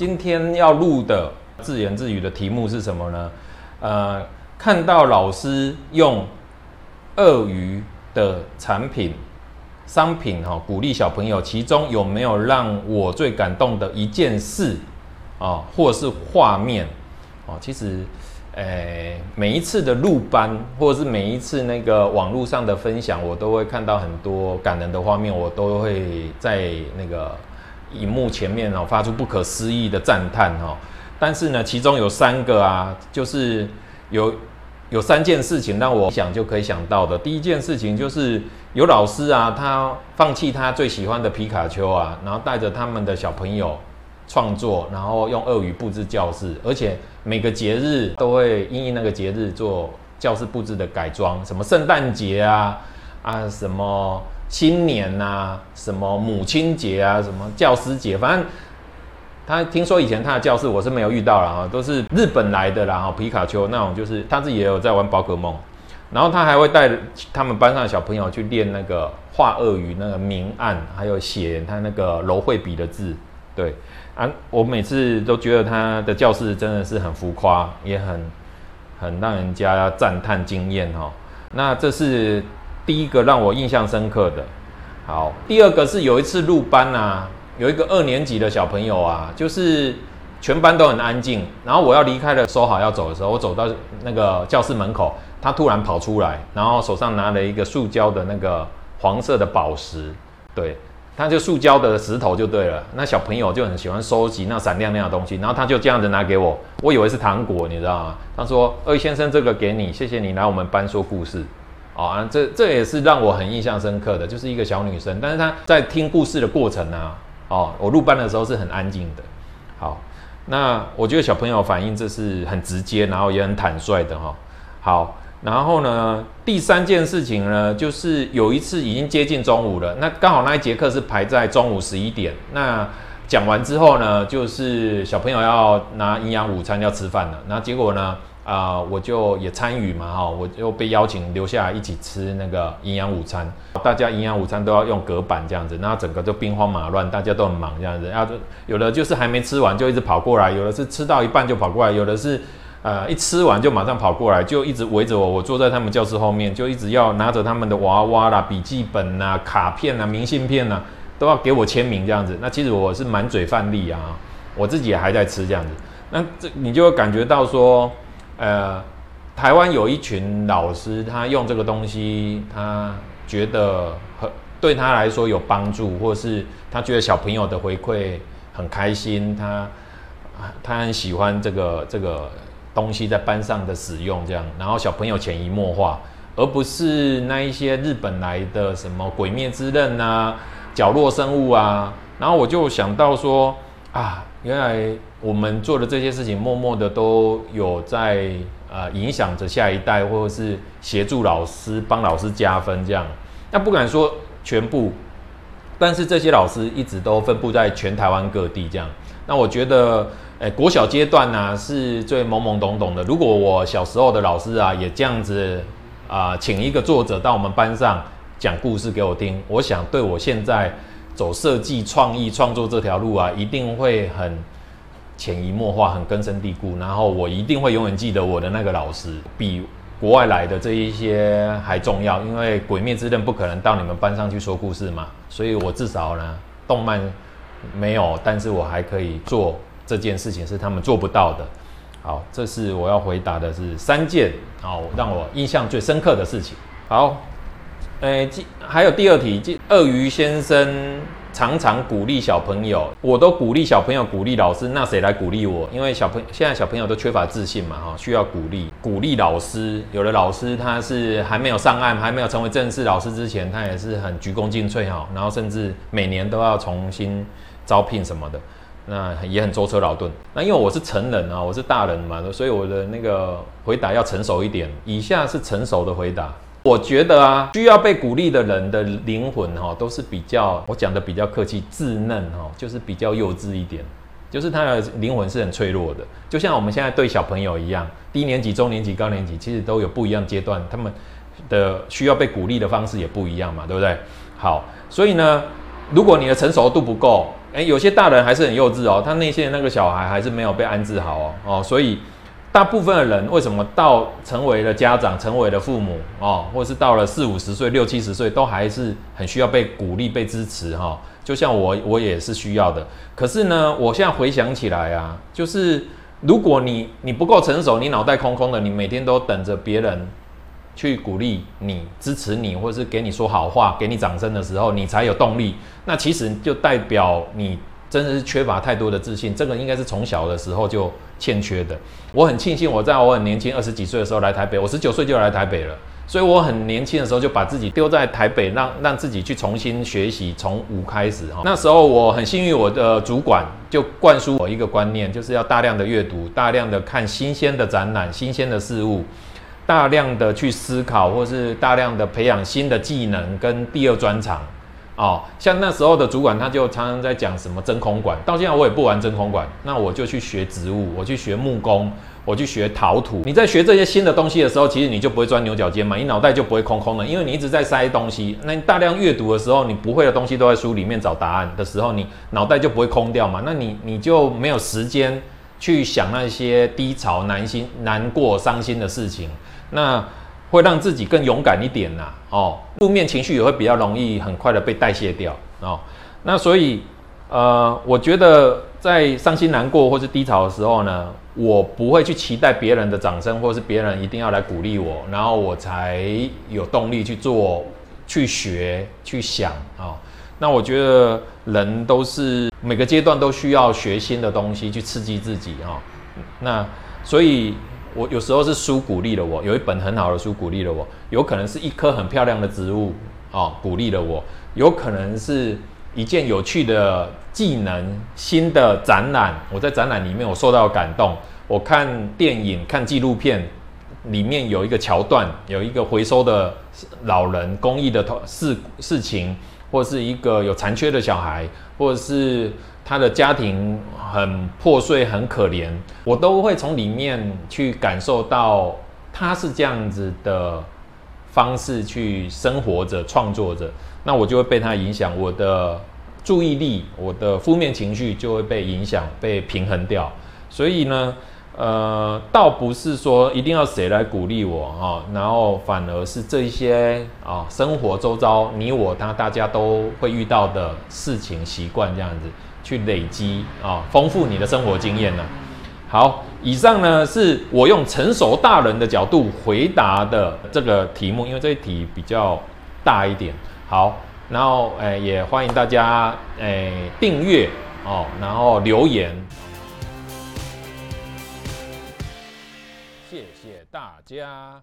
今天要录的自言自语的题目是什么呢？呃，看到老师用鳄鱼的产品、商品哈，鼓励小朋友，其中有没有让我最感动的一件事啊，或是画面哦？其实，诶，每一次的录班，或者是每一次那个网络上的分享，我都会看到很多感人的画面，我都会在那个。荧幕前面哦，发出不可思议的赞叹哦。但是呢，其中有三个啊，就是有有三件事情让我想就可以想到的。第一件事情就是有老师啊，他放弃他最喜欢的皮卡丘啊，然后带着他们的小朋友创作，然后用鳄鱼布置教室，而且每个节日都会因应那个节日做教室布置的改装，什么圣诞节啊啊什么。新年呐，什么母亲节啊，什么教师节，反正他听说以前他的教室我是没有遇到了啊，都是日本来的啦，皮卡丘那种，就是他自己也有在玩宝可梦，然后他还会带他们班上的小朋友去练那个画鳄鱼那个明暗，还有写他那个柔绘笔的字，对啊，我每次都觉得他的教室真的是很浮夸，也很很让人家赞叹惊艳哈，那这是。第一个让我印象深刻的，好，第二个是有一次入班啊，有一个二年级的小朋友啊，就是全班都很安静，然后我要离开了，收好要走的时候，我走到那个教室门口，他突然跑出来，然后手上拿了一个塑胶的那个黄色的宝石，对，他就塑胶的石头就对了，那小朋友就很喜欢收集那闪亮亮的东西，然后他就这样子拿给我，我以为是糖果，你知道吗？他说：“二先生，这个给你，谢谢你来我们班说故事。”哦，这这也是让我很印象深刻的，就是一个小女生，但是她在听故事的过程呢，哦，我入班的时候是很安静的。好，那我觉得小朋友反应这是很直接，然后也很坦率的哈。好，然后呢，第三件事情呢，就是有一次已经接近中午了，那刚好那一节课是排在中午十一点，那讲完之后呢，就是小朋友要拿营养午餐要吃饭了，然后结果呢？啊，我就也参与嘛，哈，我就被邀请留下来一起吃那个营养午餐。大家营养午餐都要用隔板这样子，那整个就兵荒马乱，大家都很忙这样子。然后有的就是还没吃完就一直跑过来，有的是吃到一半就跑过来，有的是呃一吃完就马上跑过来，就一直围着我。我坐在他们教室后面，就一直要拿着他们的娃娃啦、笔记本呐、卡片呐、明信片呐，都要给我签名这样子。那其实我是满嘴饭粒啊，我自己也还在吃这样子。那这你就会感觉到说。呃，台湾有一群老师，他用这个东西，他觉得很对他来说有帮助，或是他觉得小朋友的回馈很开心，他他很喜欢这个这个东西在班上的使用，这样，然后小朋友潜移默化，而不是那一些日本来的什么鬼灭之刃啊、角落生物啊，然后我就想到说啊，原来。我们做的这些事情，默默的都有在呃影响着下一代，或者是协助老师、帮老师加分这样。那不敢说全部，但是这些老师一直都分布在全台湾各地这样。那我觉得，诶，国小阶段呢是最懵懵懂懂的。如果我小时候的老师啊也这样子啊，请一个作者到我们班上讲故事给我听，我想对我现在走设计、创意、创作这条路啊，一定会很。潜移默化，很根深蒂固，然后我一定会永远记得我的那个老师，比国外来的这一些还重要，因为《鬼灭之刃》不可能到你们班上去说故事嘛，所以我至少呢，动漫没有，但是我还可以做这件事情，是他们做不到的。好，这是我要回答的是三件，好，让我印象最深刻的事情。好，诶，还有第二题，鳄鱼先生。常常鼓励小朋友，我都鼓励小朋友，鼓励老师，那谁来鼓励我？因为小朋现在小朋友都缺乏自信嘛，哈，需要鼓励。鼓励老师，有的老师他是还没有上岸，还没有成为正式老师之前，他也是很鞠躬尽瘁哈，然后甚至每年都要重新招聘什么的，那也很舟车劳顿。那因为我是成人啊，我是大人嘛，所以我的那个回答要成熟一点。以下是成熟的回答。我觉得啊，需要被鼓励的人的灵魂哈，都是比较我讲的比较客气、稚嫩哈，就是比较幼稚一点，就是他的灵魂是很脆弱的，就像我们现在对小朋友一样，低年级、中年级、高年级，其实都有不一样阶段，他们的需要被鼓励的方式也不一样嘛，对不对？好，所以呢，如果你的成熟度不够，哎，有些大人还是很幼稚哦，他内心的那个小孩还是没有被安置好哦哦，所以大部分的人为什么到成为了家长、成为了父母哦，或者是到了四五十岁、六七十岁，都还是很需要被鼓励、被支持哈。就像我，我也是需要的。可是呢，我现在回想起来啊，就是如果你你不够成熟，你脑袋空空的，你每天都等着别人去鼓励你、支持你，或者是给你说好话、给你掌声的时候，你才有动力。那其实就代表你真的是缺乏太多的自信。这个应该是从小的时候就欠缺的。我很庆幸我在我很年轻二十几岁的时候来台北，我十九岁就来台北了。所以我很年轻的时候就把自己丢在台北，让让自己去重新学习，从无开始哈。那时候我很幸运，我的主管就灌输我一个观念，就是要大量的阅读，大量的看新鲜的展览、新鲜的事物，大量的去思考，或是大量的培养新的技能跟第二专长。哦，像那时候的主管他就常常在讲什么真空管，到现在我也不玩真空管，那我就去学植物，我去学木工。我去学陶土，你在学这些新的东西的时候，其实你就不会钻牛角尖嘛，你脑袋就不会空空的，因为你一直在塞东西。那你大量阅读的时候，你不会的东西都在书里面找答案的时候，你脑袋就不会空掉嘛。那你你就没有时间去想那些低潮、难心、难过、伤心的事情，那会让自己更勇敢一点呐。哦，负面情绪也会比较容易很快的被代谢掉哦。那所以，呃，我觉得在伤心难过或是低潮的时候呢。我不会去期待别人的掌声，或是别人一定要来鼓励我，然后我才有动力去做、去学、去想啊。那我觉得人都是每个阶段都需要学新的东西去刺激自己啊。那所以，我有时候是书鼓励了我，有一本很好的书鼓励了我，有可能是一棵很漂亮的植物啊鼓励了我，有可能是。一件有趣的技能，新的展览，我在展览里面我受到感动。我看电影、看纪录片，里面有一个桥段，有一个回收的老人公益的事事情，或是一个有残缺的小孩，或者是他的家庭很破碎、很可怜，我都会从里面去感受到他是这样子的方式去生活着、创作着。那我就会被他影响，我的注意力、我的负面情绪就会被影响、被平衡掉。所以呢，呃，倒不是说一定要谁来鼓励我哈，然后反而是这些啊，生活周遭你我他大家都会遇到的事情、习惯这样子去累积啊，丰富你的生活经验呢。好，以上呢是我用成熟大人的角度回答的这个题目，因为这一题比较大一点。好，然后诶，也欢迎大家诶订阅哦，然后留言，大家。